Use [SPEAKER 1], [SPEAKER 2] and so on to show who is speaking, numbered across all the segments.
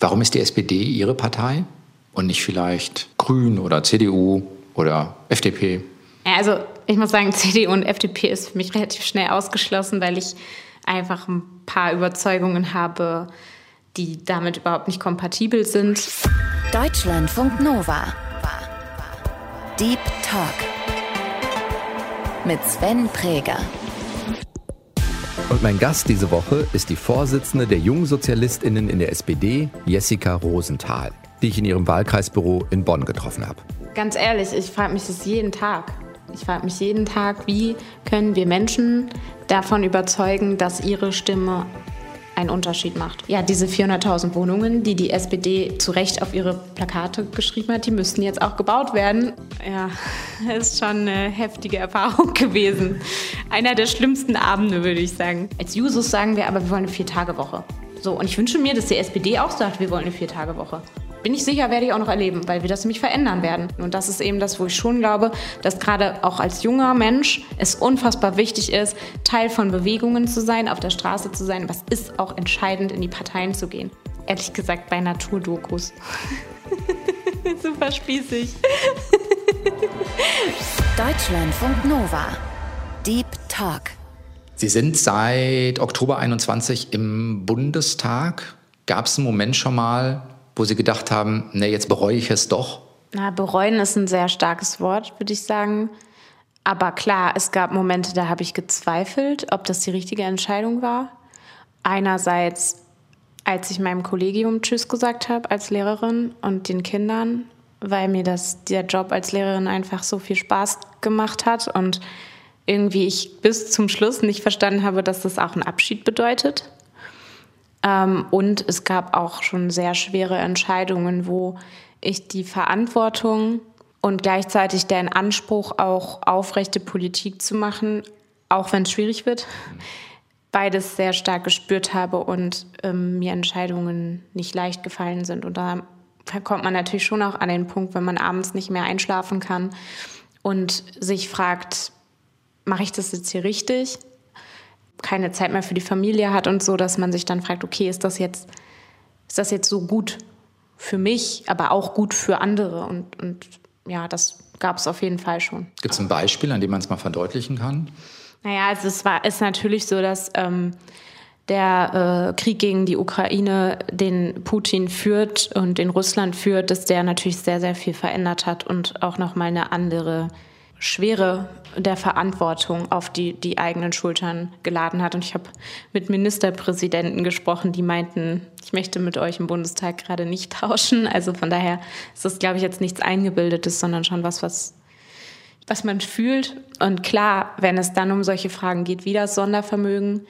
[SPEAKER 1] Warum ist die SPD Ihre Partei und nicht vielleicht Grün oder CDU oder FDP?
[SPEAKER 2] Also ich muss sagen, CDU und FDP ist für mich relativ schnell ausgeschlossen, weil ich einfach ein paar Überzeugungen habe, die damit überhaupt nicht kompatibel sind.
[SPEAKER 3] Deutschlandfunk Nova. Deep Talk mit Sven Präger.
[SPEAKER 4] Und mein Gast diese Woche ist die Vorsitzende der Jungsozialistinnen in der SPD, Jessica Rosenthal, die ich in ihrem Wahlkreisbüro in Bonn getroffen habe.
[SPEAKER 2] Ganz ehrlich, ich frage mich das jeden Tag. Ich frage mich jeden Tag, wie können wir Menschen davon überzeugen, dass ihre Stimme einen Unterschied macht. Ja, diese 400.000 Wohnungen, die die SPD zu Recht auf ihre Plakate geschrieben hat, die müssten jetzt auch gebaut werden. Ja, ist schon eine heftige Erfahrung gewesen. Einer der schlimmsten Abende, würde ich sagen. Als Jusos sagen wir aber, wir wollen eine Vier-Tage-Woche. So, und ich wünsche mir, dass die SPD auch sagt, wir wollen eine Vier-Tage-Woche bin ich sicher, werde ich auch noch erleben, weil wir das nämlich verändern werden. Und das ist eben das, wo ich schon glaube, dass gerade auch als junger Mensch es unfassbar wichtig ist, Teil von Bewegungen zu sein, auf der Straße zu sein. Was ist auch entscheidend, in die Parteien zu gehen. Ehrlich gesagt bei Naturdokus. Super spießig.
[SPEAKER 3] Deutschlandfunk Nova. Deep Talk.
[SPEAKER 1] Sie sind seit Oktober 21 im Bundestag. Gab es einen Moment schon mal, wo Sie gedacht haben, nee, jetzt bereue ich es doch?
[SPEAKER 2] Na, bereuen ist ein sehr starkes Wort, würde ich sagen. Aber klar, es gab Momente, da habe ich gezweifelt, ob das die richtige Entscheidung war. Einerseits, als ich meinem Kollegium Tschüss gesagt habe als Lehrerin und den Kindern, weil mir das, der Job als Lehrerin einfach so viel Spaß gemacht hat und irgendwie ich bis zum Schluss nicht verstanden habe, dass das auch einen Abschied bedeutet. Ähm, und es gab auch schon sehr schwere Entscheidungen, wo ich die Verantwortung und gleichzeitig den Anspruch, auch aufrechte Politik zu machen, auch wenn es schwierig wird, beides sehr stark gespürt habe und ähm, mir Entscheidungen nicht leicht gefallen sind. Und da kommt man natürlich schon auch an den Punkt, wenn man abends nicht mehr einschlafen kann und sich fragt, mache ich das jetzt hier richtig? Keine Zeit mehr für die Familie hat und so, dass man sich dann fragt, okay, ist das jetzt, ist das jetzt so gut für mich, aber auch gut für andere? Und, und ja, das gab es auf jeden Fall schon.
[SPEAKER 1] Gibt es ein Beispiel, an dem man es mal verdeutlichen kann?
[SPEAKER 2] Naja, also es war, ist natürlich so, dass ähm, der äh, Krieg gegen die Ukraine, den Putin führt und den Russland führt, dass der natürlich sehr, sehr viel verändert hat und auch nochmal eine andere Schwere der Verantwortung auf die, die eigenen Schultern geladen hat. Und ich habe mit Ministerpräsidenten gesprochen, die meinten, ich möchte mit euch im Bundestag gerade nicht tauschen. Also von daher ist das, glaube ich, jetzt nichts Eingebildetes, sondern schon was, was, was man fühlt. Und klar, wenn es dann um solche Fragen geht, wie das Sondervermögen,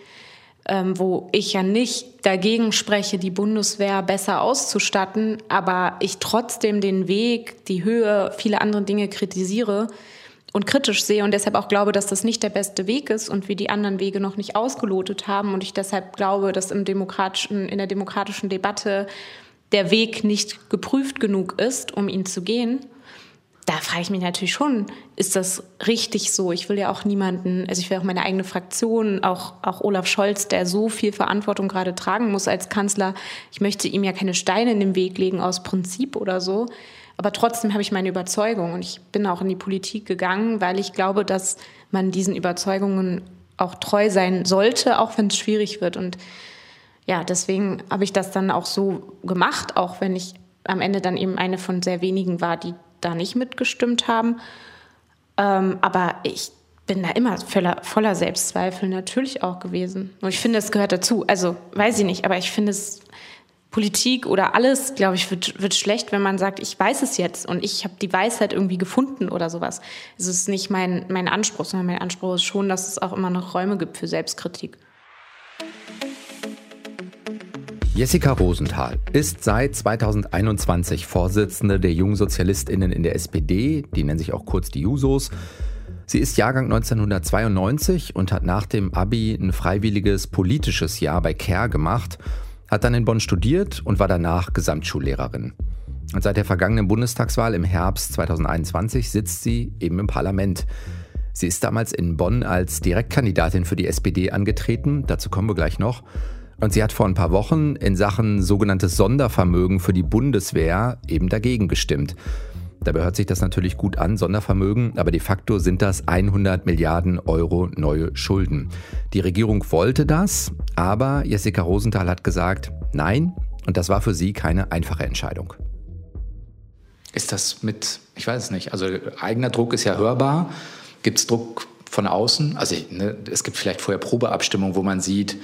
[SPEAKER 2] ähm, wo ich ja nicht dagegen spreche, die Bundeswehr besser auszustatten, aber ich trotzdem den Weg, die Höhe, viele andere Dinge kritisiere, und kritisch sehe und deshalb auch glaube, dass das nicht der beste Weg ist und wir die anderen Wege noch nicht ausgelotet haben und ich deshalb glaube, dass im demokratischen, in der demokratischen Debatte der Weg nicht geprüft genug ist, um ihn zu gehen. Da frage ich mich natürlich schon, ist das richtig so? Ich will ja auch niemanden, also ich will auch meine eigene Fraktion, auch, auch Olaf Scholz, der so viel Verantwortung gerade tragen muss als Kanzler. Ich möchte ihm ja keine Steine in den Weg legen aus Prinzip oder so. Aber trotzdem habe ich meine Überzeugung und ich bin auch in die Politik gegangen, weil ich glaube, dass man diesen Überzeugungen auch treu sein sollte, auch wenn es schwierig wird. Und ja, deswegen habe ich das dann auch so gemacht, auch wenn ich am Ende dann eben eine von sehr wenigen war, die da nicht mitgestimmt haben. Ähm, aber ich bin da immer voller, voller Selbstzweifel natürlich auch gewesen. Und ich finde, es gehört dazu. Also weiß ich nicht, aber ich finde es Politik oder alles, glaube ich, wird, wird schlecht, wenn man sagt, ich weiß es jetzt und ich habe die Weisheit irgendwie gefunden oder sowas. Es ist nicht mein, mein Anspruch, sondern mein Anspruch ist schon, dass es auch immer noch Räume gibt für Selbstkritik.
[SPEAKER 4] Jessica Rosenthal ist seit 2021 Vorsitzende der Jungsozialistinnen in der SPD, die nennen sich auch kurz die Jusos. Sie ist Jahrgang 1992 und hat nach dem Abi ein freiwilliges politisches Jahr bei CARE gemacht hat dann in Bonn studiert und war danach Gesamtschullehrerin. Und seit der vergangenen Bundestagswahl im Herbst 2021 sitzt sie eben im Parlament. Sie ist damals in Bonn als Direktkandidatin für die SPD angetreten, dazu kommen wir gleich noch. Und sie hat vor ein paar Wochen in Sachen sogenanntes Sondervermögen für die Bundeswehr eben dagegen gestimmt. Dabei hört sich das natürlich gut an, Sondervermögen, aber de facto sind das 100 Milliarden Euro neue Schulden. Die Regierung wollte das, aber Jessica Rosenthal hat gesagt, nein, und das war für sie keine einfache Entscheidung.
[SPEAKER 1] Ist das mit, ich weiß es nicht, also eigener Druck ist ja hörbar. Gibt es Druck von außen? Also ne, es gibt vielleicht vorher Probeabstimmungen, wo man sieht,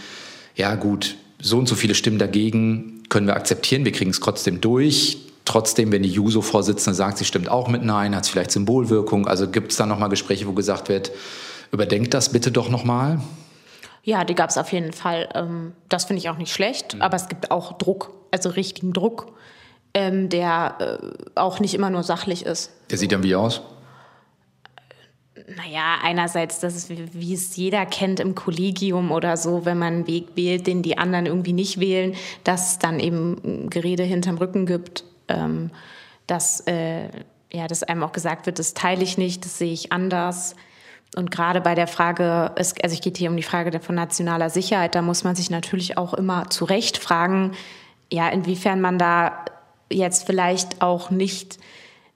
[SPEAKER 1] ja gut, so und so viele Stimmen dagegen können wir akzeptieren, wir kriegen es trotzdem durch. Trotzdem, wenn die Juso-Vorsitzende sagt, sie stimmt auch mit Nein, hat es vielleicht Symbolwirkung. Also gibt es da nochmal Gespräche, wo gesagt wird, überdenkt das bitte doch nochmal?
[SPEAKER 2] Ja, die gab es auf jeden Fall. Ähm, das finde ich auch nicht schlecht, mhm. aber es gibt auch Druck, also richtigen Druck, ähm, der äh, auch nicht immer nur sachlich ist.
[SPEAKER 1] Der sieht dann wie aus?
[SPEAKER 2] Naja, einerseits, das ist, wie, wie, es jeder kennt im Kollegium oder so, wenn man einen Weg wählt, den die anderen irgendwie nicht wählen, dass es dann eben Gerede hinterm Rücken gibt, ähm, dass, äh, ja, dass einem auch gesagt wird, das teile ich nicht, das sehe ich anders. Und gerade bei der Frage, also es geht hier um die Frage von nationaler Sicherheit, da muss man sich natürlich auch immer zu Recht fragen, ja, inwiefern man da jetzt vielleicht auch nicht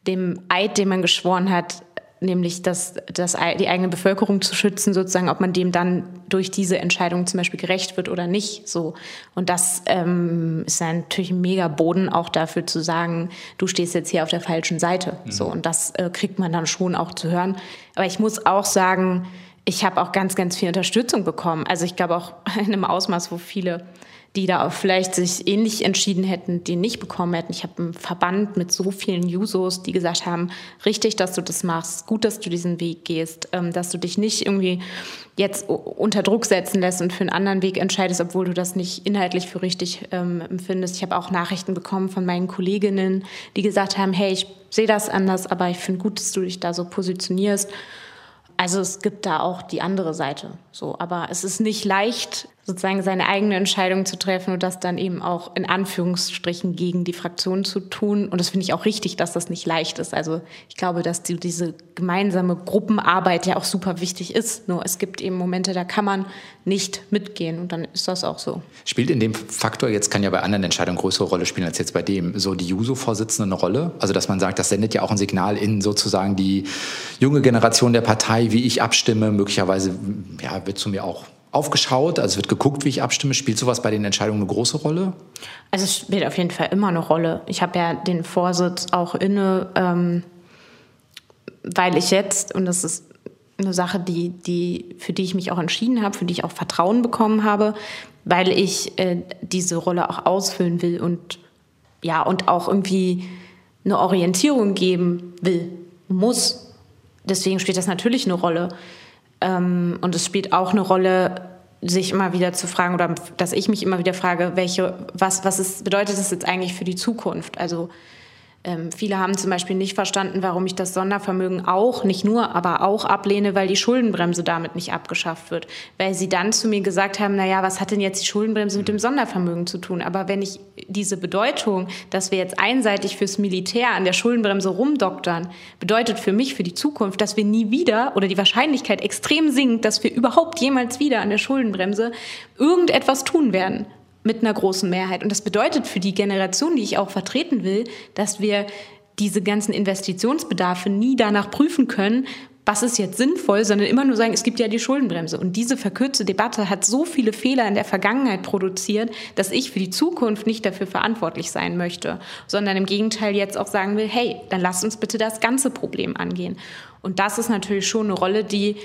[SPEAKER 2] dem Eid, den man geschworen hat, nämlich das, das, die eigene Bevölkerung zu schützen, sozusagen, ob man dem dann durch diese Entscheidung zum Beispiel gerecht wird oder nicht. So. Und das ähm, ist natürlich ein mega Boden auch dafür zu sagen, du stehst jetzt hier auf der falschen Seite. Mhm. So. Und das äh, kriegt man dann schon auch zu hören. Aber ich muss auch sagen, ich habe auch ganz, ganz viel Unterstützung bekommen. Also ich glaube auch in einem Ausmaß, wo viele die da auch vielleicht sich ähnlich entschieden hätten, die nicht bekommen hätten. Ich habe einen Verband mit so vielen Jusos, die gesagt haben, richtig, dass du das machst, gut, dass du diesen Weg gehst, ähm, dass du dich nicht irgendwie jetzt unter Druck setzen lässt und für einen anderen Weg entscheidest, obwohl du das nicht inhaltlich für richtig ähm, empfindest. Ich habe auch Nachrichten bekommen von meinen Kolleginnen, die gesagt haben, hey, ich sehe das anders, aber ich finde gut, dass du dich da so positionierst. Also es gibt da auch die andere Seite. So, aber es ist nicht leicht, sozusagen seine eigene Entscheidung zu treffen und das dann eben auch in Anführungsstrichen gegen die Fraktion zu tun. Und das finde ich auch richtig, dass das nicht leicht ist. Also ich glaube, dass die, diese gemeinsame Gruppenarbeit ja auch super wichtig ist. Nur es gibt eben Momente, da kann man nicht mitgehen und dann ist das auch so.
[SPEAKER 1] Spielt in dem Faktor, jetzt kann ja bei anderen Entscheidungen größere Rolle spielen als jetzt bei dem, so die Juso-Vorsitzende eine Rolle? Also dass man sagt, das sendet ja auch ein Signal in sozusagen die junge Generation der Partei, wie ich abstimme. Möglicherweise ja, wird zu mir auch aufgeschaut? Also wird geguckt, wie ich abstimme. Spielt sowas bei den Entscheidungen eine große Rolle?
[SPEAKER 2] Also es spielt auf jeden Fall immer eine Rolle. Ich habe ja den Vorsitz auch inne, ähm, weil ich jetzt, und das ist eine Sache, die, die, für die ich mich auch entschieden habe, für die ich auch Vertrauen bekommen habe, weil ich äh, diese Rolle auch ausfüllen will und ja, und auch irgendwie eine Orientierung geben will, muss. Deswegen spielt das natürlich eine Rolle. Ähm, und es spielt auch eine Rolle, sich immer wieder zu fragen oder dass ich mich immer wieder frage, welche, was, was ist, bedeutet das jetzt eigentlich für die Zukunft? Also ähm, viele haben zum Beispiel nicht verstanden, warum ich das Sondervermögen auch, nicht nur, aber auch ablehne, weil die Schuldenbremse damit nicht abgeschafft wird. Weil sie dann zu mir gesagt haben, naja, was hat denn jetzt die Schuldenbremse mit dem Sondervermögen zu tun? Aber wenn ich diese Bedeutung, dass wir jetzt einseitig fürs Militär an der Schuldenbremse rumdoktern, bedeutet für mich, für die Zukunft, dass wir nie wieder oder die Wahrscheinlichkeit extrem sinkt, dass wir überhaupt jemals wieder an der Schuldenbremse irgendetwas tun werden mit einer großen Mehrheit. Und das bedeutet für die Generation, die ich auch vertreten will, dass wir diese ganzen Investitionsbedarfe nie danach prüfen können, was ist jetzt sinnvoll, sondern immer nur sagen, es gibt ja die Schuldenbremse. Und diese verkürzte Debatte hat so viele Fehler in der Vergangenheit produziert, dass ich für die Zukunft nicht dafür verantwortlich sein möchte, sondern im Gegenteil jetzt auch sagen will, hey, dann lasst uns bitte das ganze Problem angehen. Und das ist natürlich schon eine Rolle, die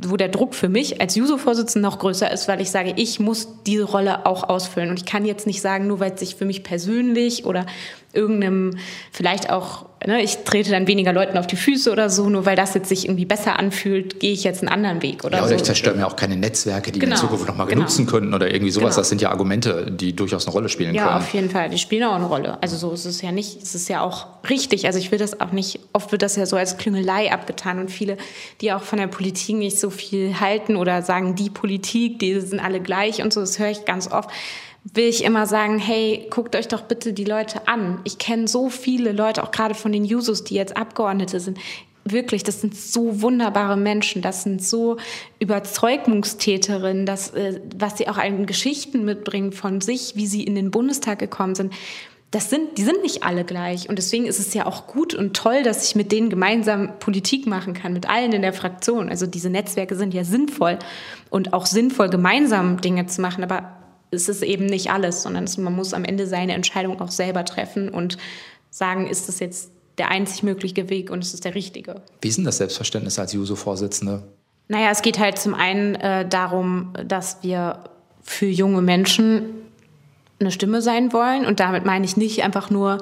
[SPEAKER 2] wo der Druck für mich als Juso-Vorsitzende noch größer ist, weil ich sage, ich muss diese Rolle auch ausfüllen. Und ich kann jetzt nicht sagen, nur weil es sich für mich persönlich oder irgendeinem, vielleicht auch, ne, ich trete dann weniger Leuten auf die Füße oder so, nur weil das jetzt sich irgendwie besser anfühlt, gehe ich jetzt einen anderen Weg oder
[SPEAKER 1] ja, oder
[SPEAKER 2] so.
[SPEAKER 1] ich zerstöre mir auch keine Netzwerke, die genau. in Zukunft nochmal genau. benutzen könnten oder irgendwie sowas. Genau. Das sind ja Argumente, die durchaus eine Rolle spielen
[SPEAKER 2] ja,
[SPEAKER 1] können.
[SPEAKER 2] Ja, auf jeden Fall. Die spielen auch eine Rolle. Also so ist es ja nicht. Es ist ja auch richtig. Also ich will das auch nicht, oft wird das ja so als Klüngelei abgetan und viele, die auch von der Politik nicht so viel halten oder sagen, die Politik, die sind alle gleich und so, das höre ich ganz oft will ich immer sagen, hey, guckt euch doch bitte die Leute an. Ich kenne so viele Leute, auch gerade von den Jusos, die jetzt Abgeordnete sind. wirklich, das sind so wunderbare Menschen, das sind so Überzeugungstäterinnen, das, äh, was sie auch an Geschichten mitbringen von sich, wie sie in den Bundestag gekommen sind. Das sind, die sind nicht alle gleich. Und deswegen ist es ja auch gut und toll, dass ich mit denen gemeinsam Politik machen kann, mit allen in der Fraktion. Also diese Netzwerke sind ja sinnvoll und auch sinnvoll, gemeinsam Dinge zu machen. Aber es ist eben nicht alles, sondern man muss am Ende seine Entscheidung auch selber treffen und sagen, ist das jetzt der einzig mögliche Weg und es ist der richtige.
[SPEAKER 1] Wie ist denn das Selbstverständnis als Juso-Vorsitzende?
[SPEAKER 2] Naja, es geht halt zum einen äh, darum, dass wir für junge Menschen eine Stimme sein wollen. Und damit meine ich nicht einfach nur,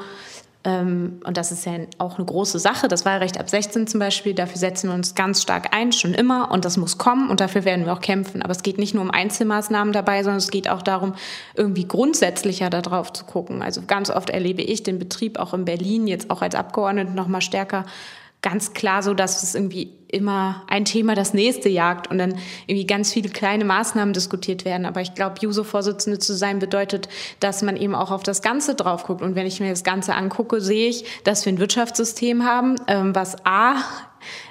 [SPEAKER 2] ähm, und das ist ja auch eine große Sache, das Wahlrecht ab 16 zum Beispiel, dafür setzen wir uns ganz stark ein, schon immer. Und das muss kommen und dafür werden wir auch kämpfen. Aber es geht nicht nur um Einzelmaßnahmen dabei, sondern es geht auch darum, irgendwie grundsätzlicher darauf zu gucken. Also ganz oft erlebe ich den Betrieb auch in Berlin, jetzt auch als Abgeordnete noch mal stärker ganz klar so, dass es irgendwie immer ein Thema das nächste jagt und dann irgendwie ganz viele kleine Maßnahmen diskutiert werden. Aber ich glaube, Juso-Vorsitzende zu sein bedeutet, dass man eben auch auf das Ganze drauf guckt. Und wenn ich mir das Ganze angucke, sehe ich, dass wir ein Wirtschaftssystem haben, ähm, was A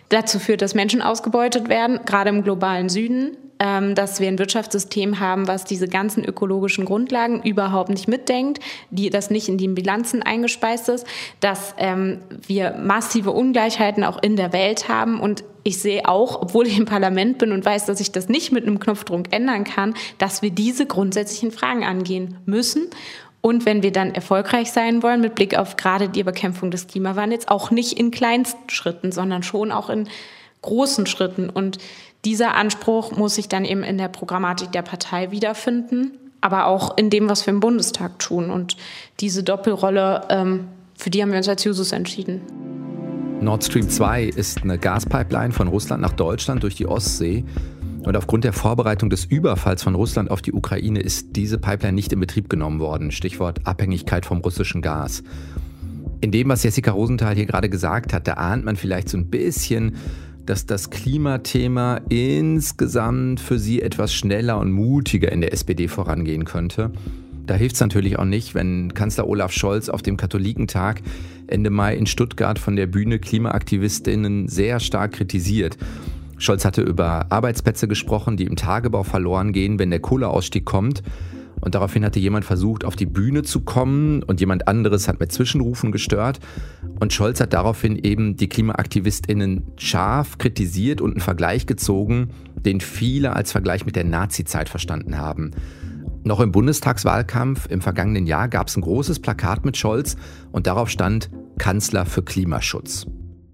[SPEAKER 2] dazu führt, dass Menschen ausgebeutet werden, gerade im globalen Süden, dass wir ein Wirtschaftssystem haben, was diese ganzen ökologischen Grundlagen überhaupt nicht mitdenkt, die das nicht in die Bilanzen eingespeist ist, dass ähm, wir massive Ungleichheiten auch in der Welt haben und ich sehe auch, obwohl ich im Parlament bin und weiß, dass ich das nicht mit einem Knopfdruck ändern kann, dass wir diese grundsätzlichen Fragen angehen müssen. Und wenn wir dann erfolgreich sein wollen, mit Blick auf gerade die Bekämpfung des Klimawandels, auch nicht in kleinsten Schritten, sondern schon auch in großen Schritten. Und dieser Anspruch muss sich dann eben in der Programmatik der Partei wiederfinden, aber auch in dem, was wir im Bundestag tun. Und diese Doppelrolle, ähm, für die haben wir uns als Jusos entschieden.
[SPEAKER 4] Nord Stream 2 ist eine Gaspipeline von Russland nach Deutschland durch die Ostsee. Und aufgrund der Vorbereitung des Überfalls von Russland auf die Ukraine ist diese Pipeline nicht in Betrieb genommen worden. Stichwort Abhängigkeit vom russischen Gas. In dem, was Jessica Rosenthal hier gerade gesagt hat, da ahnt man vielleicht so ein bisschen, dass das Klimathema insgesamt für sie etwas schneller und mutiger in der SPD vorangehen könnte. Da hilft es natürlich auch nicht, wenn Kanzler Olaf Scholz auf dem Katholikentag Ende Mai in Stuttgart von der Bühne Klimaaktivistinnen sehr stark kritisiert. Scholz hatte über Arbeitsplätze gesprochen, die im Tagebau verloren gehen, wenn der Kohleausstieg kommt. Und daraufhin hatte jemand versucht, auf die Bühne zu kommen und jemand anderes hat mit Zwischenrufen gestört. Und Scholz hat daraufhin eben die KlimaaktivistInnen scharf kritisiert und einen Vergleich gezogen, den viele als Vergleich mit der Nazi-Zeit verstanden haben. Noch im Bundestagswahlkampf im vergangenen Jahr gab es ein großes Plakat mit Scholz und darauf stand Kanzler für Klimaschutz.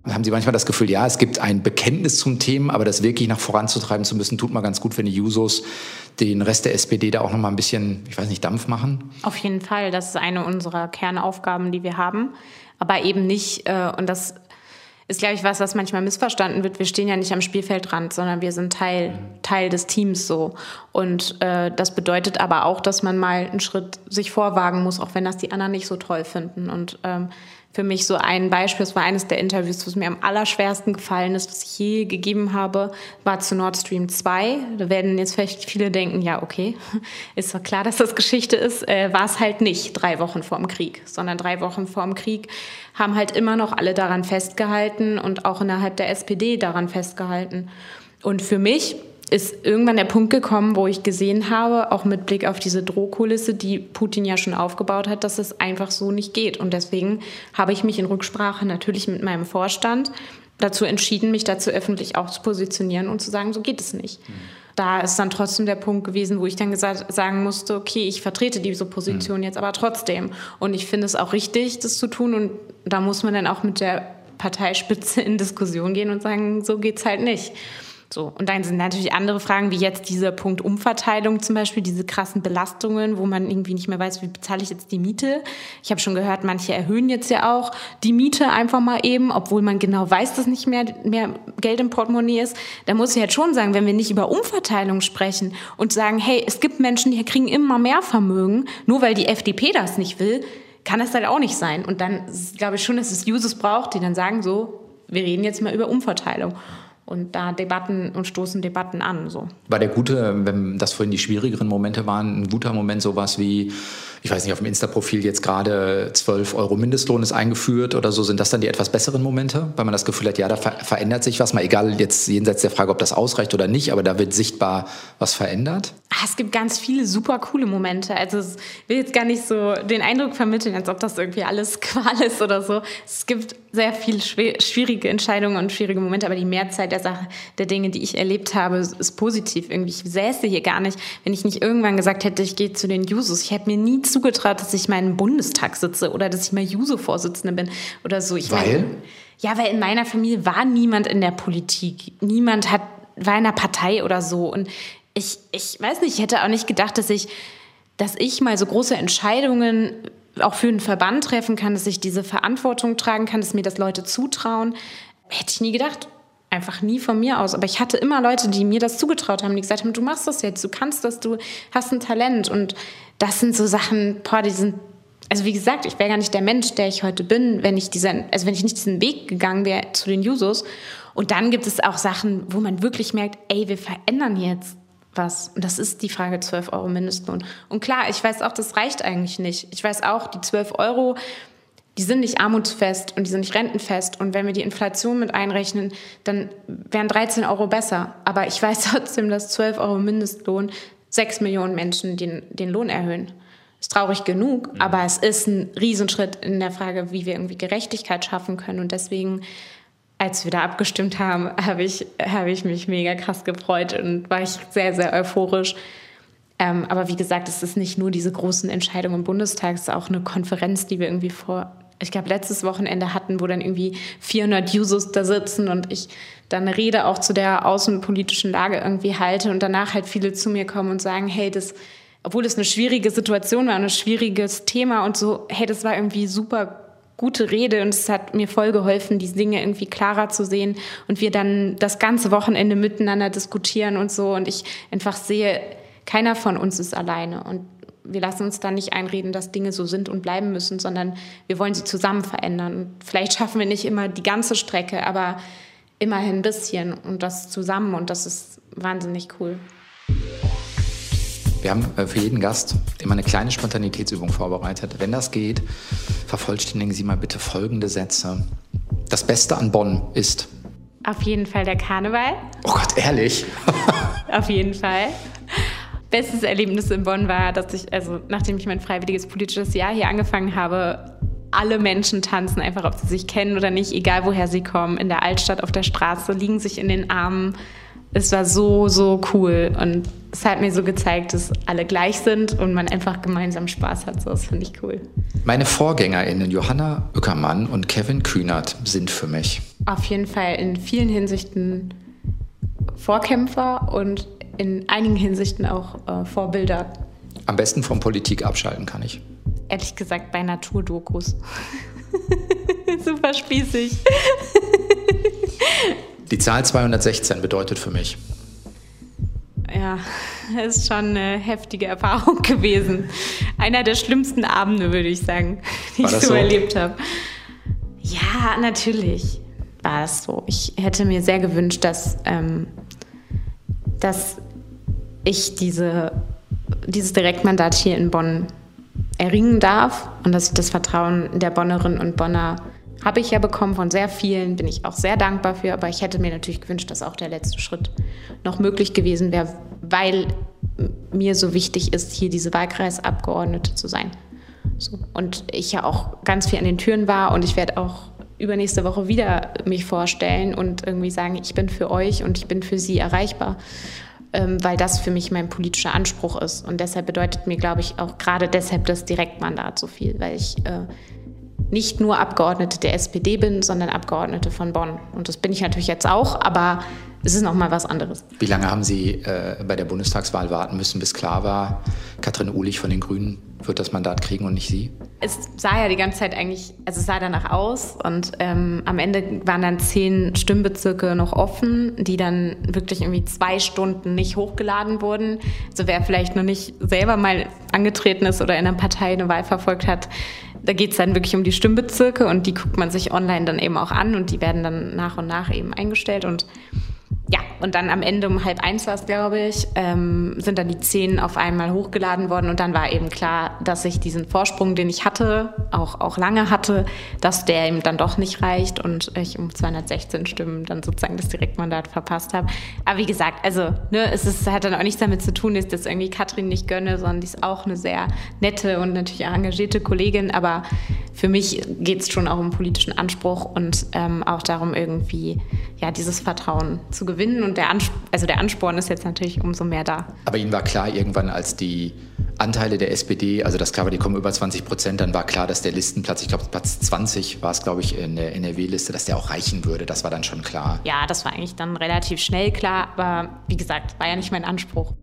[SPEAKER 1] Haben Sie manchmal das Gefühl, ja, es gibt ein Bekenntnis zum Thema, aber das wirklich nach voranzutreiben zu müssen, tut mal ganz gut, wenn die Jusos den Rest der SPD da auch noch mal ein bisschen, ich weiß nicht, Dampf machen?
[SPEAKER 2] Auf jeden Fall. Das ist eine unserer Kernaufgaben, die wir haben. Aber eben nicht, äh, und das ist, glaube ich, was, was manchmal missverstanden wird. Wir stehen ja nicht am Spielfeldrand, sondern wir sind Teil, Teil des Teams so. Und äh, das bedeutet aber auch, dass man mal einen Schritt sich vorwagen muss, auch wenn das die anderen nicht so toll finden. Und ähm, für mich so ein Beispiel, das war eines der Interviews, was mir am allerschwersten gefallen ist, was ich je gegeben habe, war zu Nord Stream 2. Da werden jetzt vielleicht viele denken, ja, okay, ist doch klar, dass das Geschichte ist. Äh, war es halt nicht drei Wochen vor dem Krieg, sondern drei Wochen vor dem Krieg haben halt immer noch alle daran festgehalten und auch innerhalb der SPD daran festgehalten. Und für mich ist irgendwann der Punkt gekommen, wo ich gesehen habe, auch mit Blick auf diese Drohkulisse, die Putin ja schon aufgebaut hat, dass es einfach so nicht geht. Und deswegen habe ich mich in Rücksprache natürlich mit meinem Vorstand dazu entschieden, mich dazu öffentlich auch zu positionieren und zu sagen, so geht es nicht. Mhm. Da ist dann trotzdem der Punkt gewesen, wo ich dann gesagt, sagen musste, okay, ich vertrete diese Position mhm. jetzt aber trotzdem. Und ich finde es auch richtig, das zu tun. Und da muss man dann auch mit der Parteispitze in Diskussion gehen und sagen, so geht es halt nicht. So. Und dann sind natürlich andere Fragen, wie jetzt dieser Punkt Umverteilung zum Beispiel, diese krassen Belastungen, wo man irgendwie nicht mehr weiß, wie bezahle ich jetzt die Miete. Ich habe schon gehört, manche erhöhen jetzt ja auch die Miete einfach mal eben, obwohl man genau weiß, dass nicht mehr, mehr Geld im Portemonnaie ist. Da muss ich jetzt schon sagen, wenn wir nicht über Umverteilung sprechen und sagen, hey, es gibt Menschen, die kriegen immer mehr Vermögen, nur weil die FDP das nicht will, kann das halt auch nicht sein. Und dann glaube ich schon, dass es Users braucht, die dann sagen so, wir reden jetzt mal über Umverteilung und da Debatten und stoßen Debatten an. So.
[SPEAKER 1] War der gute, wenn das vorhin die schwierigeren Momente waren, ein guter Moment sowas wie ich weiß nicht, auf dem Insta-Profil jetzt gerade 12 Euro Mindestlohn ist eingeführt oder so, sind das dann die etwas besseren Momente, weil man das Gefühl hat, ja, da ver verändert sich was, mal egal jetzt jenseits der Frage, ob das ausreicht oder nicht, aber da wird sichtbar was verändert?
[SPEAKER 2] Ah, es gibt ganz viele super coole Momente. Also ich will jetzt gar nicht so den Eindruck vermitteln, als ob das irgendwie alles Qual ist oder so. Es gibt sehr viele schwierige Entscheidungen und schwierige Momente, aber die Mehrzeit der Sache, der Dinge, die ich erlebt habe, ist positiv. Irgendwie, ich säße hier gar nicht, wenn ich nicht irgendwann gesagt hätte, ich gehe zu den Jusos. Ich hätte mir nie zugetraut, dass ich mal im Bundestag sitze oder dass ich mal Juso-Vorsitzende bin oder so. Ich
[SPEAKER 1] weil?
[SPEAKER 2] Meine, ja, weil in meiner Familie war niemand in der Politik. Niemand hat, war in einer Partei oder so. Und ich, ich weiß nicht, ich hätte auch nicht gedacht, dass ich, dass ich mal so große Entscheidungen auch für einen Verband treffen kann, dass ich diese Verantwortung tragen kann, dass mir das Leute zutrauen. Hätte ich nie gedacht. Einfach nie von mir aus. Aber ich hatte immer Leute, die mir das zugetraut haben, die gesagt haben, du machst das jetzt, du kannst das, du hast ein Talent. Und das sind so Sachen, boah, die sind, also wie gesagt, ich wäre gar nicht der Mensch, der ich heute bin, wenn ich diesen, also wenn ich nicht diesen Weg gegangen wäre zu den Jusos. Und dann gibt es auch Sachen, wo man wirklich merkt, ey, wir verändern jetzt was. Und das ist die Frage 12 Euro Mindestlohn. Und klar, ich weiß auch, das reicht eigentlich nicht. Ich weiß auch, die 12 Euro, die sind nicht armutsfest und die sind nicht rentenfest. Und wenn wir die Inflation mit einrechnen, dann wären 13 Euro besser. Aber ich weiß trotzdem, dass 12 Euro Mindestlohn 6 Millionen Menschen den, den Lohn erhöhen. Ist traurig genug, aber es ist ein Riesenschritt in der Frage, wie wir irgendwie Gerechtigkeit schaffen können. Und deswegen als wir da abgestimmt haben, habe ich, hab ich mich mega krass gefreut und war ich sehr, sehr euphorisch. Ähm, aber wie gesagt, es ist nicht nur diese großen Entscheidungen im Bundestag, es ist auch eine Konferenz, die wir irgendwie vor, ich glaube, letztes Wochenende hatten, wo dann irgendwie 400 Users da sitzen und ich dann eine Rede auch zu der außenpolitischen Lage irgendwie halte und danach halt viele zu mir kommen und sagen, hey, das, obwohl es eine schwierige Situation war, ein schwieriges Thema und so, hey, das war irgendwie super gute Rede und es hat mir voll geholfen, die Dinge irgendwie klarer zu sehen und wir dann das ganze Wochenende miteinander diskutieren und so und ich einfach sehe, keiner von uns ist alleine und wir lassen uns dann nicht einreden, dass Dinge so sind und bleiben müssen, sondern wir wollen sie zusammen verändern. Und vielleicht schaffen wir nicht immer die ganze Strecke, aber immerhin ein bisschen und das zusammen und das ist wahnsinnig cool.
[SPEAKER 1] Wir haben äh, für jeden Gast immer eine kleine Spontanitätsübung vorbereitet. Wenn das geht, vervollständigen Sie mal bitte folgende Sätze. Das Beste an Bonn ist.
[SPEAKER 2] Auf jeden Fall der Karneval.
[SPEAKER 1] Oh Gott, ehrlich?
[SPEAKER 2] Auf jeden Fall. Bestes Erlebnis in Bonn war, dass ich, also nachdem ich mein freiwilliges politisches Jahr hier angefangen habe, alle Menschen tanzen, einfach ob sie sich kennen oder nicht, egal woher sie kommen, in der Altstadt, auf der Straße, liegen sich in den Armen, es war so, so cool. Und es hat mir so gezeigt, dass alle gleich sind und man einfach gemeinsam Spaß hat. So, das finde ich cool.
[SPEAKER 1] Meine VorgängerInnen Johanna Ueckermann und Kevin Kühnert sind für mich.
[SPEAKER 2] Auf jeden Fall in vielen Hinsichten Vorkämpfer und in einigen Hinsichten auch äh, Vorbilder.
[SPEAKER 1] Am besten von Politik abschalten kann ich.
[SPEAKER 2] Ehrlich gesagt bei Naturdokus. Super spießig.
[SPEAKER 1] Die Zahl 216 bedeutet für mich.
[SPEAKER 2] Ja, das ist schon eine heftige Erfahrung gewesen. Einer der schlimmsten Abende, würde ich sagen, die ich so, so erlebt habe. Ja, natürlich war es so. Ich hätte mir sehr gewünscht, dass, ähm, dass ich diese, dieses Direktmandat hier in Bonn erringen darf und dass ich das Vertrauen der Bonnerinnen und Bonner habe ich ja bekommen von sehr vielen, bin ich auch sehr dankbar für, aber ich hätte mir natürlich gewünscht, dass auch der letzte Schritt noch möglich gewesen wäre, weil mir so wichtig ist, hier diese Wahlkreisabgeordnete zu sein. So. Und ich ja auch ganz viel an den Türen war und ich werde auch übernächste Woche wieder mich vorstellen und irgendwie sagen, ich bin für euch und ich bin für sie erreichbar, ähm, weil das für mich mein politischer Anspruch ist. Und deshalb bedeutet mir, glaube ich, auch gerade deshalb das Direktmandat so viel, weil ich äh, nicht nur Abgeordnete der SPD bin, sondern Abgeordnete von Bonn. Und das bin ich natürlich jetzt auch, aber es ist noch mal was anderes.
[SPEAKER 1] Wie lange haben Sie äh, bei der Bundestagswahl warten müssen, bis klar war, Katrin Uhlich von den Grünen wird das Mandat kriegen und nicht Sie?
[SPEAKER 2] Es sah ja die ganze Zeit eigentlich, also es sah danach aus und ähm, am Ende waren dann zehn Stimmbezirke noch offen, die dann wirklich irgendwie zwei Stunden nicht hochgeladen wurden. Also wer vielleicht noch nicht selber mal angetreten ist oder in einer Partei eine Wahl verfolgt hat, da geht es dann wirklich um die Stimmbezirke und die guckt man sich online dann eben auch an und die werden dann nach und nach eben eingestellt. Und ja, und dann am Ende um halb eins war es, glaube ich, ähm, sind dann die zehn auf einmal hochgeladen worden und dann war eben klar, dass ich diesen Vorsprung, den ich hatte, auch, auch lange hatte, dass der eben dann doch nicht reicht und ich um 216 Stimmen dann sozusagen das Direktmandat verpasst habe. Aber wie gesagt, also ne, es ist, hat dann auch nichts damit zu tun, dass ich das irgendwie Katrin nicht gönne, sondern die ist auch eine sehr nette und natürlich engagierte Kollegin, aber für mich geht es schon auch um politischen Anspruch und ähm, auch darum, irgendwie ja, dieses Vertrauen zu gewinnen. Und der, Ansp also der Ansporn ist jetzt natürlich umso mehr da.
[SPEAKER 1] Aber Ihnen war klar, irgendwann als die Anteile der SPD, also das klar war, die kommen über 20 Prozent, dann war klar, dass der Listenplatz, ich glaube Platz 20 war es, glaube ich, in der NRW-Liste, dass der auch reichen würde. Das war dann schon klar.
[SPEAKER 2] Ja, das war eigentlich dann relativ schnell klar, aber wie gesagt, war ja nicht mein Anspruch.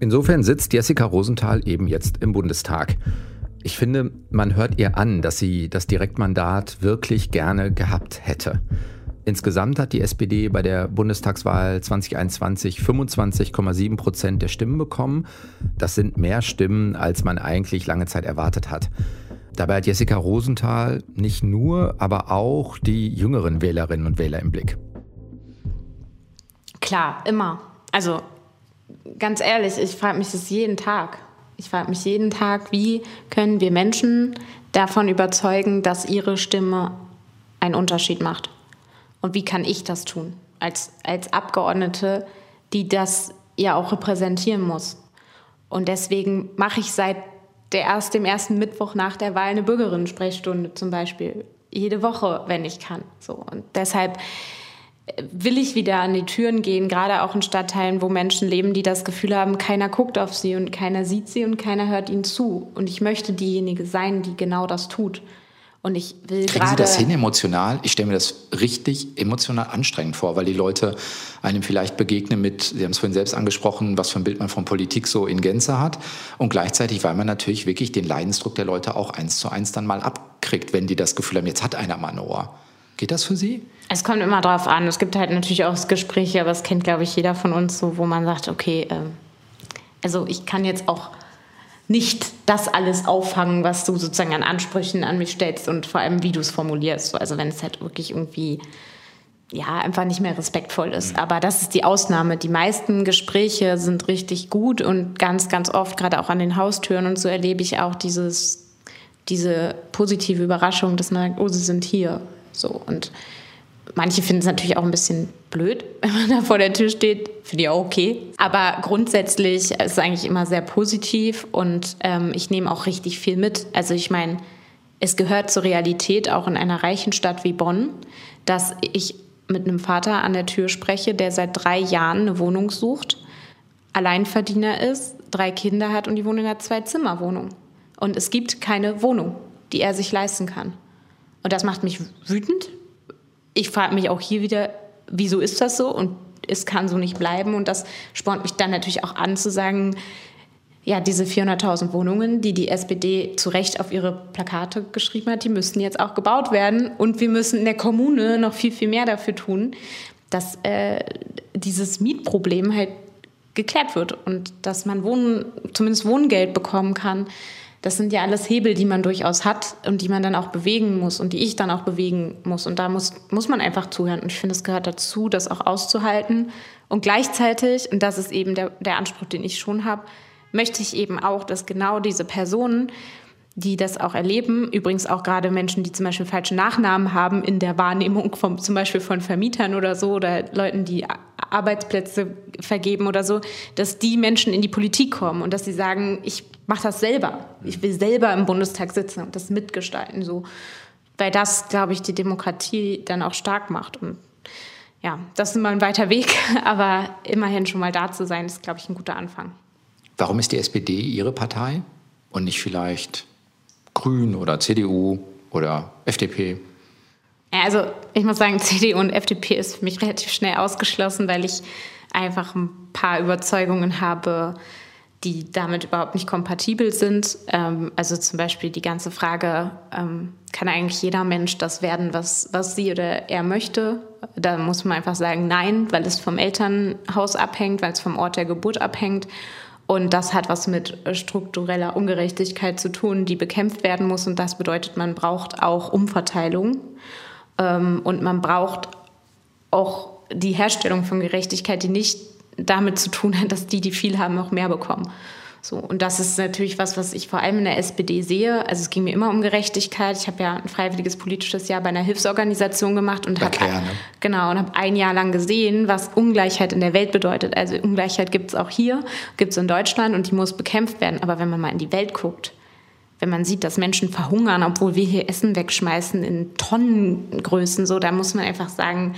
[SPEAKER 4] Insofern sitzt Jessica Rosenthal eben jetzt im Bundestag. Ich finde, man hört ihr an, dass sie das Direktmandat wirklich gerne gehabt hätte. Insgesamt hat die SPD bei der Bundestagswahl 2021 25,7 Prozent der Stimmen bekommen. Das sind mehr Stimmen, als man eigentlich lange Zeit erwartet hat. Dabei hat Jessica Rosenthal nicht nur, aber auch die jüngeren Wählerinnen und Wähler im Blick.
[SPEAKER 2] Klar, immer. Also ganz ehrlich, ich frage mich das jeden Tag. Ich frage mich jeden Tag, wie können wir Menschen davon überzeugen, dass ihre Stimme einen Unterschied macht? Und wie kann ich das tun als, als Abgeordnete, die das ja auch repräsentieren muss? Und deswegen mache ich seit der erst, dem ersten Mittwoch nach der Wahl eine Bürgerinnen-Sprechstunde zum Beispiel. Jede Woche, wenn ich kann. So. Und deshalb will ich wieder an die Türen gehen, gerade auch in Stadtteilen, wo Menschen leben, die das Gefühl haben, keiner guckt auf sie und keiner sieht sie und keiner hört ihnen zu. Und ich möchte diejenige sein, die genau das tut. Und ich will
[SPEAKER 1] Kriegen Sie das hin emotional? Ich stelle mir das richtig emotional anstrengend vor, weil die Leute einem vielleicht begegnen mit, Sie haben es vorhin selbst angesprochen, was für ein Bild man von Politik so in Gänze hat. Und gleichzeitig, weil man natürlich wirklich den Leidensdruck der Leute auch eins zu eins dann mal abkriegt, wenn die das Gefühl haben, jetzt hat einer mal ein Ohr. Geht das für Sie?
[SPEAKER 2] Es kommt immer drauf an. Es gibt halt natürlich auch Gespräche, aber das kennt, glaube ich, jeder von uns so, wo man sagt, okay, äh, also ich kann jetzt auch nicht das alles auffangen, was du sozusagen an Ansprüchen an mich stellst und vor allem, wie du es formulierst. Also wenn es halt wirklich irgendwie ja, einfach nicht mehr respektvoll ist. Mhm. Aber das ist die Ausnahme. Die meisten Gespräche sind richtig gut und ganz, ganz oft, gerade auch an den Haustüren und so erlebe ich auch dieses, diese positive Überraschung, dass man sagt, oh, sie sind hier. So und manche finden es natürlich auch ein bisschen blöd, wenn man da vor der Tür steht. Finde ich auch okay. Aber grundsätzlich ist es eigentlich immer sehr positiv und ähm, ich nehme auch richtig viel mit. Also ich meine, es gehört zur Realität auch in einer reichen Stadt wie Bonn, dass ich mit einem Vater an der Tür spreche, der seit drei Jahren eine Wohnung sucht, Alleinverdiener ist, drei Kinder hat und die wohnen in einer Zwei-Zimmer-Wohnung. Und es gibt keine Wohnung, die er sich leisten kann. Und das macht mich wütend. Ich frage mich auch hier wieder, wieso ist das so? Und es kann so nicht bleiben. Und das spornt mich dann natürlich auch an zu sagen, ja, diese 400.000 Wohnungen, die die SPD zu Recht auf ihre Plakate geschrieben hat, die müssten jetzt auch gebaut werden. Und wir müssen in der Kommune noch viel, viel mehr dafür tun, dass äh, dieses Mietproblem halt geklärt wird und dass man Wohnen, zumindest Wohngeld bekommen kann das sind ja alles Hebel, die man durchaus hat und die man dann auch bewegen muss und die ich dann auch bewegen muss. Und da muss, muss man einfach zuhören. Und ich finde, es gehört dazu, das auch auszuhalten. Und gleichzeitig, und das ist eben der, der Anspruch, den ich schon habe, möchte ich eben auch, dass genau diese Personen, die das auch erleben, übrigens auch gerade Menschen, die zum Beispiel falsche Nachnamen haben in der Wahrnehmung vom, zum Beispiel von Vermietern oder so oder Leuten, die Arbeitsplätze vergeben oder so, dass die Menschen in die Politik kommen und dass sie sagen, ich mache das selber. Ich will selber im Bundestag sitzen und das mitgestalten. So. Weil das, glaube ich, die Demokratie dann auch stark macht. Und ja, das ist immer ein weiter Weg, aber immerhin schon mal da zu sein, ist, glaube ich, ein guter Anfang.
[SPEAKER 1] Warum ist die SPD Ihre Partei und nicht vielleicht Grün oder CDU oder FDP?
[SPEAKER 2] Also ich muss sagen, CDU und FDP ist für mich relativ schnell ausgeschlossen, weil ich einfach ein paar Überzeugungen habe, die damit überhaupt nicht kompatibel sind. Ähm, also zum Beispiel die ganze Frage, ähm, kann eigentlich jeder Mensch das werden, was, was sie oder er möchte? Da muss man einfach sagen, nein, weil es vom Elternhaus abhängt, weil es vom Ort der Geburt abhängt. Und das hat was mit struktureller Ungerechtigkeit zu tun, die bekämpft werden muss. Und das bedeutet, man braucht auch Umverteilung. Ähm, und man braucht auch die Herstellung von Gerechtigkeit, die nicht damit zu tun hat, dass die, die viel haben, noch mehr bekommen. So, und das ist natürlich was, was ich vor allem in der SPD sehe. Also es ging mir immer um Gerechtigkeit. Ich habe ja ein freiwilliges politisches Jahr bei einer Hilfsorganisation gemacht und habe ne? genau und habe ein Jahr lang gesehen, was Ungleichheit in der Welt bedeutet. Also Ungleichheit gibt es auch hier, gibt es in Deutschland und die muss bekämpft werden. Aber wenn man mal in die Welt guckt, wenn man sieht, dass Menschen verhungern, obwohl wir hier Essen wegschmeißen in Tonnengrößen, so, da muss man einfach sagen,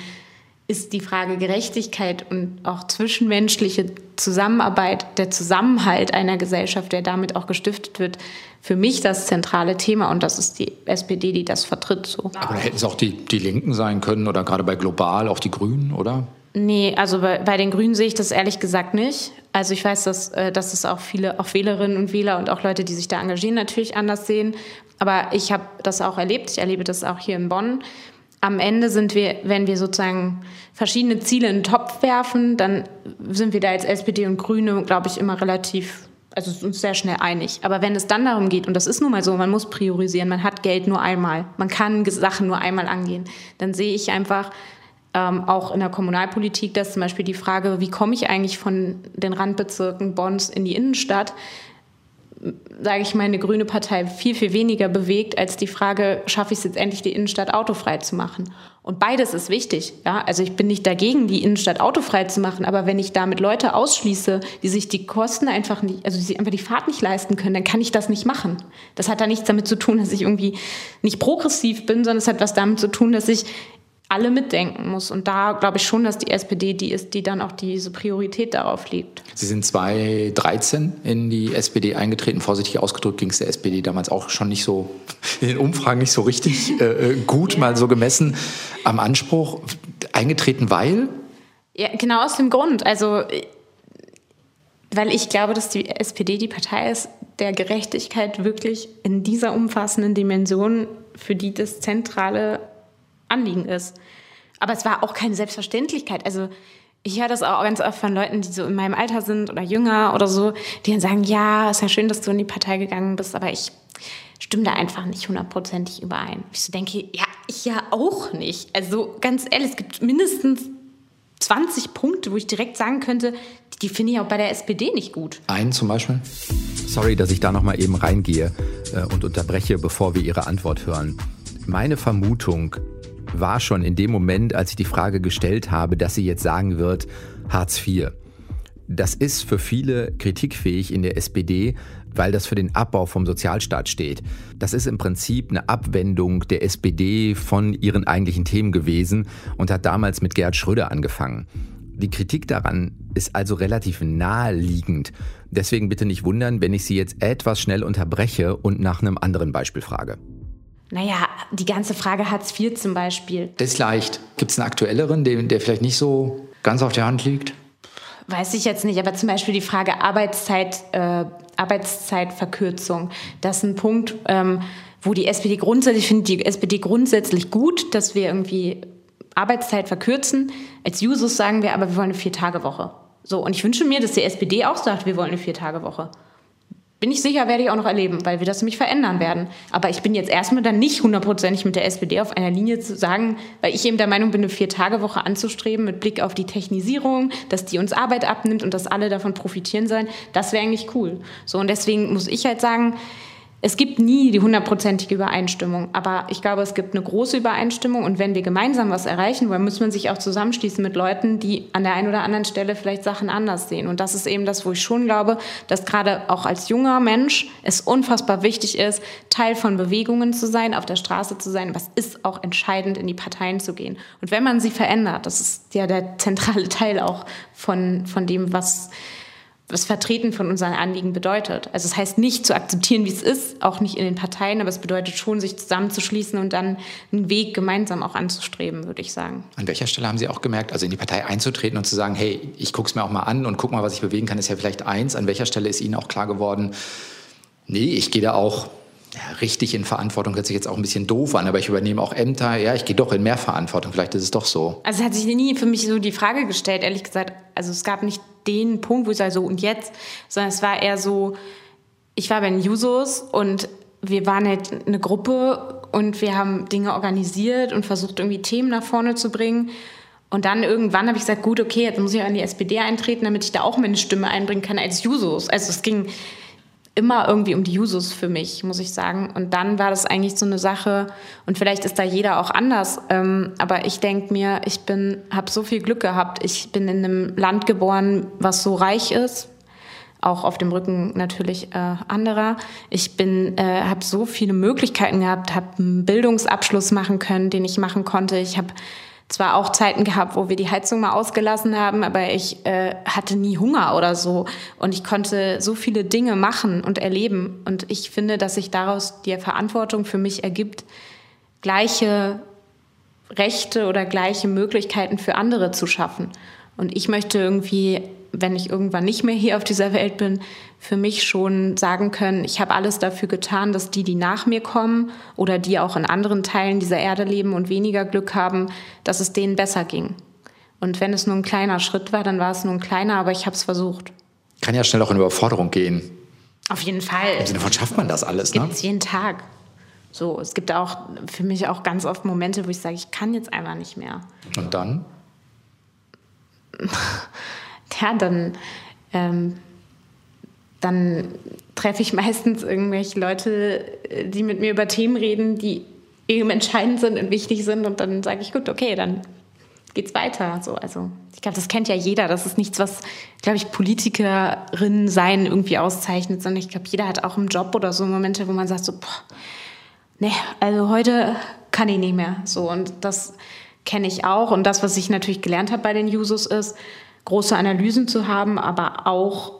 [SPEAKER 2] ist die Frage Gerechtigkeit und auch zwischenmenschliche Zusammenarbeit, der Zusammenhalt einer Gesellschaft, der damit auch gestiftet wird, für mich das zentrale Thema und das ist die SPD, die das vertritt. So.
[SPEAKER 1] Aber da hätten es auch die, die Linken sein können oder gerade bei Global auch die Grünen, oder?
[SPEAKER 2] Nee, also bei, bei den Grünen sehe ich das ehrlich gesagt nicht. Also ich weiß, dass, äh, dass es auch viele, auch Wählerinnen und Wähler und auch Leute, die sich da engagieren, natürlich anders sehen. Aber ich habe das auch erlebt. Ich erlebe das auch hier in Bonn am Ende sind wir, wenn wir sozusagen verschiedene Ziele in den Topf werfen, dann sind wir da als SPD und Grüne, glaube ich, immer relativ, also uns sehr schnell einig. Aber wenn es dann darum geht, und das ist nun mal so, man muss priorisieren, man hat Geld nur einmal, man kann Sachen nur einmal angehen, dann sehe ich einfach ähm, auch in der Kommunalpolitik, dass zum Beispiel die Frage, wie komme ich eigentlich von den Randbezirken Bonns in die Innenstadt, sage ich mal, eine grüne Partei viel, viel weniger bewegt als die Frage, schaffe ich es jetzt endlich, die Innenstadt autofrei zu machen? Und beides ist wichtig. Ja? Also ich bin nicht dagegen, die Innenstadt autofrei zu machen, aber wenn ich damit Leute ausschließe, die sich die Kosten einfach nicht, also die sich einfach die Fahrt nicht leisten können, dann kann ich das nicht machen. Das hat da nichts damit zu tun, dass ich irgendwie nicht progressiv bin, sondern es hat was damit zu tun, dass ich alle mitdenken muss. Und da glaube ich schon, dass die SPD die ist, die dann auch diese Priorität darauf legt.
[SPEAKER 1] Sie sind 2013 in die SPD eingetreten. Vorsichtig ausgedrückt ging es der SPD damals auch schon nicht so, in den Umfragen nicht so richtig äh, äh, gut, ja. mal so gemessen am Anspruch. Eingetreten, weil?
[SPEAKER 2] Ja, genau aus dem Grund. Also, weil ich glaube, dass die SPD die Partei ist, der Gerechtigkeit wirklich in dieser umfassenden Dimension, für die das zentrale Anliegen ist. Aber es war auch keine Selbstverständlichkeit. Also ich höre das auch ganz oft von Leuten, die so in meinem Alter sind oder jünger oder so, die dann sagen, ja, ist ja schön, dass du in die Partei gegangen bist, aber ich stimme da einfach nicht hundertprozentig überein. Ich so denke, ja, ich ja auch nicht. Also ganz ehrlich, es gibt mindestens 20 Punkte, wo ich direkt sagen könnte, die finde ich auch bei der SPD nicht gut.
[SPEAKER 1] Einen zum Beispiel?
[SPEAKER 4] Sorry, dass ich da nochmal eben reingehe äh, und unterbreche, bevor wir Ihre Antwort hören. Meine Vermutung war schon in dem Moment, als ich die Frage gestellt habe, dass sie jetzt sagen wird, Hartz IV. Das ist für viele kritikfähig in der SPD, weil das für den Abbau vom Sozialstaat steht. Das ist im Prinzip eine Abwendung der SPD von ihren eigentlichen Themen gewesen und hat damals mit Gerhard Schröder angefangen. Die Kritik daran ist also relativ naheliegend. Deswegen bitte nicht wundern, wenn ich Sie jetzt etwas schnell unterbreche und nach einem anderen Beispiel frage.
[SPEAKER 2] Naja, die ganze Frage Hartz IV zum Beispiel.
[SPEAKER 1] Das ist leicht. Gibt es einen aktuelleren, der, der vielleicht nicht so ganz auf der Hand liegt?
[SPEAKER 2] Weiß ich jetzt nicht, aber zum Beispiel die Frage Arbeitszeit, äh, Arbeitszeitverkürzung. Das ist ein Punkt, ähm, wo die SPD grundsätzlich, findet die SPD grundsätzlich gut, dass wir irgendwie Arbeitszeit verkürzen. Als Jusos sagen wir aber, wir wollen eine Vier-Tage-Woche. So, und ich wünsche mir, dass die SPD auch sagt, wir wollen eine Vier-Tage-Woche bin ich sicher, werde ich auch noch erleben, weil wir das nämlich verändern werden. Aber ich bin jetzt erstmal dann nicht hundertprozentig mit der SPD auf einer Linie zu sagen, weil ich eben der Meinung bin, eine Vier-Tage-Woche anzustreben mit Blick auf die Technisierung, dass die uns Arbeit abnimmt und dass alle davon profitieren sollen. Das wäre eigentlich cool. So, und deswegen muss ich halt sagen, es gibt nie die hundertprozentige Übereinstimmung, aber ich glaube, es gibt eine große Übereinstimmung und wenn wir gemeinsam was erreichen wollen, muss man sich auch zusammenschließen mit Leuten, die an der einen oder anderen Stelle vielleicht Sachen anders sehen. Und das ist eben das, wo ich schon glaube, dass gerade auch als junger Mensch es unfassbar wichtig ist, Teil von Bewegungen zu sein, auf der Straße zu sein. Was ist auch entscheidend, in die Parteien zu gehen. Und wenn man sie verändert, das ist ja der zentrale Teil auch von, von dem, was was Vertreten von unseren Anliegen bedeutet. Also es das heißt nicht zu akzeptieren, wie es ist, auch nicht in den Parteien, aber es bedeutet schon, sich zusammenzuschließen und dann einen Weg gemeinsam auch anzustreben, würde ich sagen.
[SPEAKER 1] An welcher Stelle haben Sie auch gemerkt, also in die Partei einzutreten und zu sagen, hey, ich gucke es mir auch mal an und guck mal, was ich bewegen kann, ist ja vielleicht eins. An welcher Stelle ist Ihnen auch klar geworden, nee, ich gehe da auch ja, richtig in Verantwortung hört sich jetzt auch ein bisschen doof an, aber ich übernehme auch Ämter. Ja, ich gehe doch in mehr Verantwortung. Vielleicht ist es doch so.
[SPEAKER 2] Also es hat sich nie für mich so die Frage gestellt, ehrlich gesagt. Also es gab nicht den Punkt, wo ich sage, so und jetzt, sondern es war eher so, ich war bei den Jusos und wir waren halt eine Gruppe und wir haben Dinge organisiert und versucht, irgendwie Themen nach vorne zu bringen. Und dann irgendwann habe ich gesagt, gut, okay, jetzt muss ich an die SPD eintreten, damit ich da auch meine Stimme einbringen kann als Jusos. Also es ging immer irgendwie um die Jusos für mich, muss ich sagen. Und dann war das eigentlich so eine Sache, und vielleicht ist da jeder auch anders, ähm, aber ich denke mir, ich bin, habe so viel Glück gehabt. Ich bin in einem Land geboren, was so reich ist, auch auf dem Rücken natürlich äh, anderer. Ich bin, äh, habe so viele Möglichkeiten gehabt, habe einen Bildungsabschluss machen können, den ich machen konnte. Ich habe zwar auch Zeiten gehabt, wo wir die Heizung mal ausgelassen haben, aber ich äh, hatte nie Hunger oder so und ich konnte so viele Dinge machen und erleben und ich finde, dass sich daraus die Verantwortung für mich ergibt, gleiche Rechte oder gleiche Möglichkeiten für andere zu schaffen. Und ich möchte irgendwie wenn ich irgendwann nicht mehr hier auf dieser Welt bin, für mich schon sagen können, ich habe alles dafür getan, dass die, die nach mir kommen oder die auch in anderen Teilen dieser Erde leben und weniger Glück haben, dass es denen besser ging. Und wenn es nur ein kleiner Schritt war, dann war es nur ein kleiner, aber ich habe es versucht.
[SPEAKER 1] Kann ja schnell auch in Überforderung gehen.
[SPEAKER 2] Auf jeden Fall.
[SPEAKER 1] Im Sinne von schafft man das alles,
[SPEAKER 2] ne? Gibt es jeden Tag. So, es gibt auch für mich auch ganz oft Momente, wo ich sage, ich kann jetzt einfach nicht mehr.
[SPEAKER 1] Und dann?
[SPEAKER 2] ja, dann, ähm, dann treffe ich meistens irgendwelche Leute, die mit mir über Themen reden, die eben entscheidend sind und wichtig sind. Und dann sage ich, gut, okay, dann geht's weiter. So, also ich glaube, das kennt ja jeder. Das ist nichts, was, glaube ich, Politikerin sein irgendwie auszeichnet, sondern ich glaube, jeder hat auch im Job oder so Momente, wo man sagt so, boah, nee, also heute kann ich nicht mehr. So und das kenne ich auch. Und das, was ich natürlich gelernt habe bei den Jusos ist, große Analysen zu haben, aber auch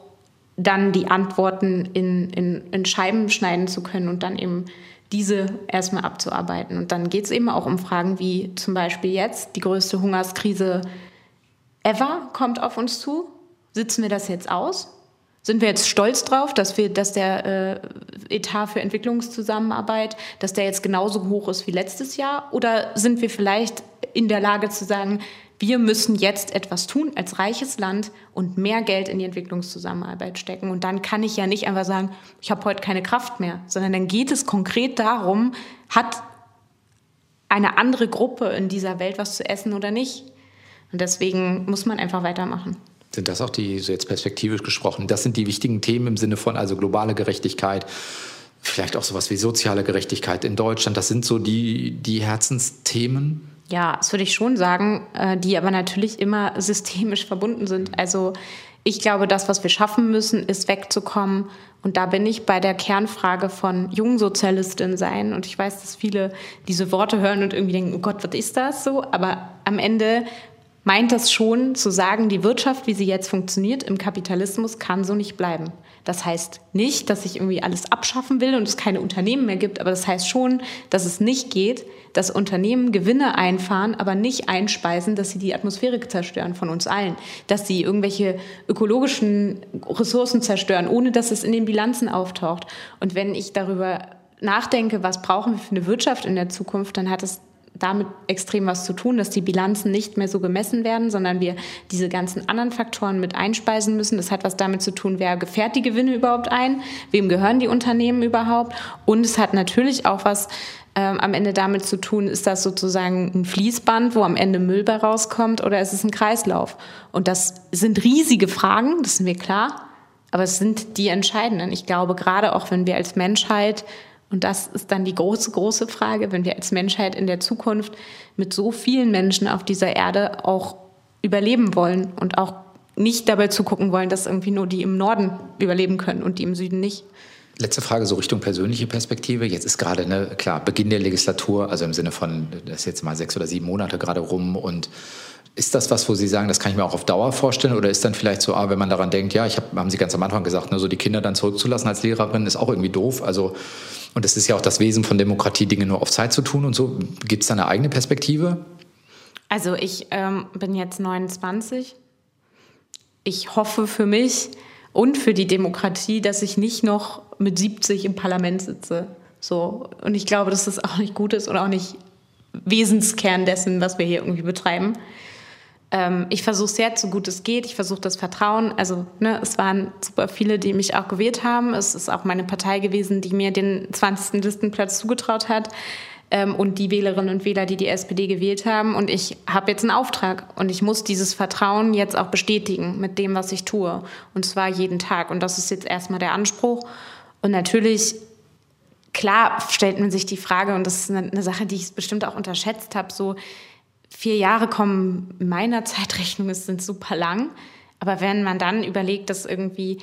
[SPEAKER 2] dann die Antworten in, in, in Scheiben schneiden zu können und dann eben diese erstmal abzuarbeiten. Und dann geht es eben auch um Fragen wie zum Beispiel jetzt, die größte Hungerskrise ever kommt auf uns zu. Sitzen wir das jetzt aus? Sind wir jetzt stolz drauf, dass, wir, dass der äh, Etat für Entwicklungszusammenarbeit, dass der jetzt genauso hoch ist wie letztes Jahr? Oder sind wir vielleicht in der Lage zu sagen, wir müssen jetzt etwas tun als reiches Land und mehr Geld in die Entwicklungszusammenarbeit stecken. Und dann kann ich ja nicht einfach sagen, ich habe heute keine Kraft mehr, sondern dann geht es konkret darum, hat eine andere Gruppe in dieser Welt was zu essen oder nicht. Und deswegen muss man einfach weitermachen.
[SPEAKER 1] Sind das auch die, so jetzt perspektivisch gesprochen, das sind die wichtigen Themen im Sinne von also globale Gerechtigkeit, vielleicht auch sowas wie soziale Gerechtigkeit in Deutschland, das sind so die, die Herzensthemen?
[SPEAKER 2] Ja, das würde ich schon sagen, äh, die aber natürlich immer systemisch verbunden sind. Also ich glaube, das, was wir schaffen müssen, ist wegzukommen. Und da bin ich bei der Kernfrage von Jungsozialistin sein. Und ich weiß, dass viele diese Worte hören und irgendwie denken, oh Gott, was ist das so? Aber am Ende meint das schon zu sagen, die Wirtschaft, wie sie jetzt funktioniert im Kapitalismus, kann so nicht bleiben. Das heißt nicht, dass ich irgendwie alles abschaffen will und es keine Unternehmen mehr gibt, aber das heißt schon, dass es nicht geht, dass Unternehmen Gewinne einfahren, aber nicht einspeisen, dass sie die Atmosphäre zerstören von uns allen, dass sie irgendwelche ökologischen Ressourcen zerstören, ohne dass es in den Bilanzen auftaucht. Und wenn ich darüber nachdenke, was brauchen wir für eine Wirtschaft in der Zukunft, dann hat es damit extrem was zu tun, dass die Bilanzen nicht mehr so gemessen werden, sondern wir diese ganzen anderen Faktoren mit einspeisen müssen. Das hat was damit zu tun, wer gefährt die Gewinne überhaupt ein, wem gehören die Unternehmen überhaupt. Und es hat natürlich auch was ähm, am Ende damit zu tun, ist das sozusagen ein Fließband, wo am Ende Müll bei rauskommt, oder ist es ein Kreislauf? Und das sind riesige Fragen, das ist mir klar. Aber es sind die entscheidenden. Ich glaube, gerade auch wenn wir als Menschheit und das ist dann die große, große Frage, wenn wir als Menschheit in der Zukunft mit so vielen Menschen auf dieser Erde auch überleben wollen und auch nicht dabei zugucken wollen, dass irgendwie nur die im Norden überleben können und die im Süden nicht.
[SPEAKER 1] Letzte Frage, so Richtung persönliche Perspektive. Jetzt ist gerade, ne, klar, Beginn der Legislatur, also im Sinne von, das ist jetzt mal sechs oder sieben Monate gerade rum und ist das was, wo Sie sagen, das kann ich mir auch auf Dauer vorstellen? Oder ist dann vielleicht so, ah, wenn man daran denkt, ja, ich hab, haben Sie ganz am Anfang gesagt, ne, so die Kinder dann zurückzulassen als Lehrerin, ist auch irgendwie doof. Also, und es ist ja auch das Wesen von Demokratie, Dinge nur auf Zeit zu tun und so. Gibt es da eine eigene Perspektive?
[SPEAKER 2] Also ich ähm, bin jetzt 29. Ich hoffe für mich und für die Demokratie, dass ich nicht noch mit 70 im Parlament sitze. So. Und ich glaube, dass das auch nicht gut ist und auch nicht Wesenskern dessen, was wir hier irgendwie betreiben. Ähm, ich versuche sehr, so gut es geht. Ich versuche das Vertrauen. Also ne, es waren super viele, die mich auch gewählt haben. Es ist auch meine Partei gewesen, die mir den 20. Listenplatz zugetraut hat. ähm, und die Wählerinnen und Wähler, die die SPD gewählt haben. Und ich habe jetzt einen Auftrag und ich muss dieses Vertrauen jetzt auch bestätigen mit dem, was ich tue. Und zwar jeden Tag. Und das ist jetzt erstmal der Anspruch. Und natürlich, klar, stellt man sich die Frage, und das ist eine, eine Sache, die ich bestimmt auch unterschätzt habe, so vier Jahre kommen in meiner Zeitrechnung, es sind super lang. Aber wenn man dann überlegt, dass irgendwie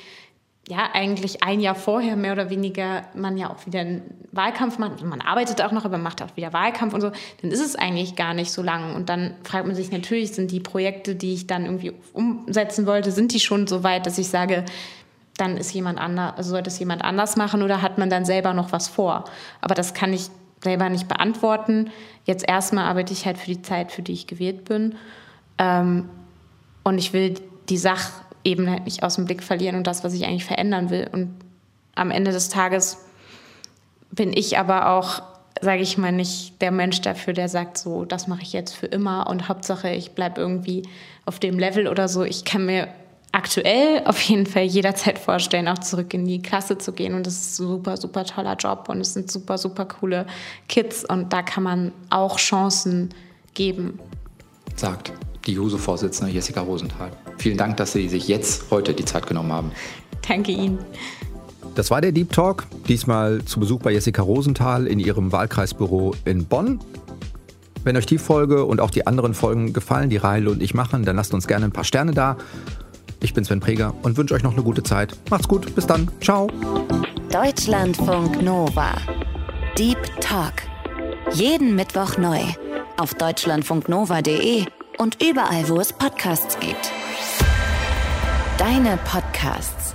[SPEAKER 2] ja eigentlich ein Jahr vorher mehr oder weniger man ja auch wieder einen Wahlkampf macht, man arbeitet auch noch, aber macht auch wieder Wahlkampf und so, dann ist es eigentlich gar nicht so lang. Und dann fragt man sich natürlich, sind die Projekte, die ich dann irgendwie umsetzen wollte, sind die schon so weit, dass ich sage, dann ist jemand anders, also sollte es jemand anders machen oder hat man dann selber noch was vor? Aber das kann ich selber nicht beantworten. Jetzt erstmal arbeite ich halt für die Zeit, für die ich gewählt bin. Ähm, und ich will die Sachebene halt nicht aus dem Blick verlieren und das, was ich eigentlich verändern will. Und am Ende des Tages bin ich aber auch, sage ich mal, nicht der Mensch dafür, der sagt, so, das mache ich jetzt für immer und Hauptsache, ich bleibe irgendwie auf dem Level oder so. Ich kann mir aktuell auf jeden Fall jederzeit vorstellen, auch zurück in die Klasse zu gehen. Und das ist ein super, super toller Job und es sind super, super coole Kids und da kann man auch Chancen geben.
[SPEAKER 1] Sagt die JUSO-Vorsitzende Jessica Rosenthal. Vielen Dank, dass Sie sich jetzt heute die Zeit genommen haben.
[SPEAKER 2] Danke Ihnen.
[SPEAKER 4] Das war der Deep Talk, diesmal zu Besuch bei Jessica Rosenthal in ihrem Wahlkreisbüro in Bonn. Wenn euch die Folge und auch die anderen Folgen gefallen, die Rahel und ich machen, dann lasst uns gerne ein paar Sterne da. Ich bin Sven Preger und wünsche euch noch eine gute Zeit. Macht's gut, bis dann. Ciao.
[SPEAKER 3] Deutschlandfunk Nova. Deep Talk. Jeden Mittwoch neu. Auf deutschlandfunknova.de und überall, wo es Podcasts gibt. Deine Podcasts.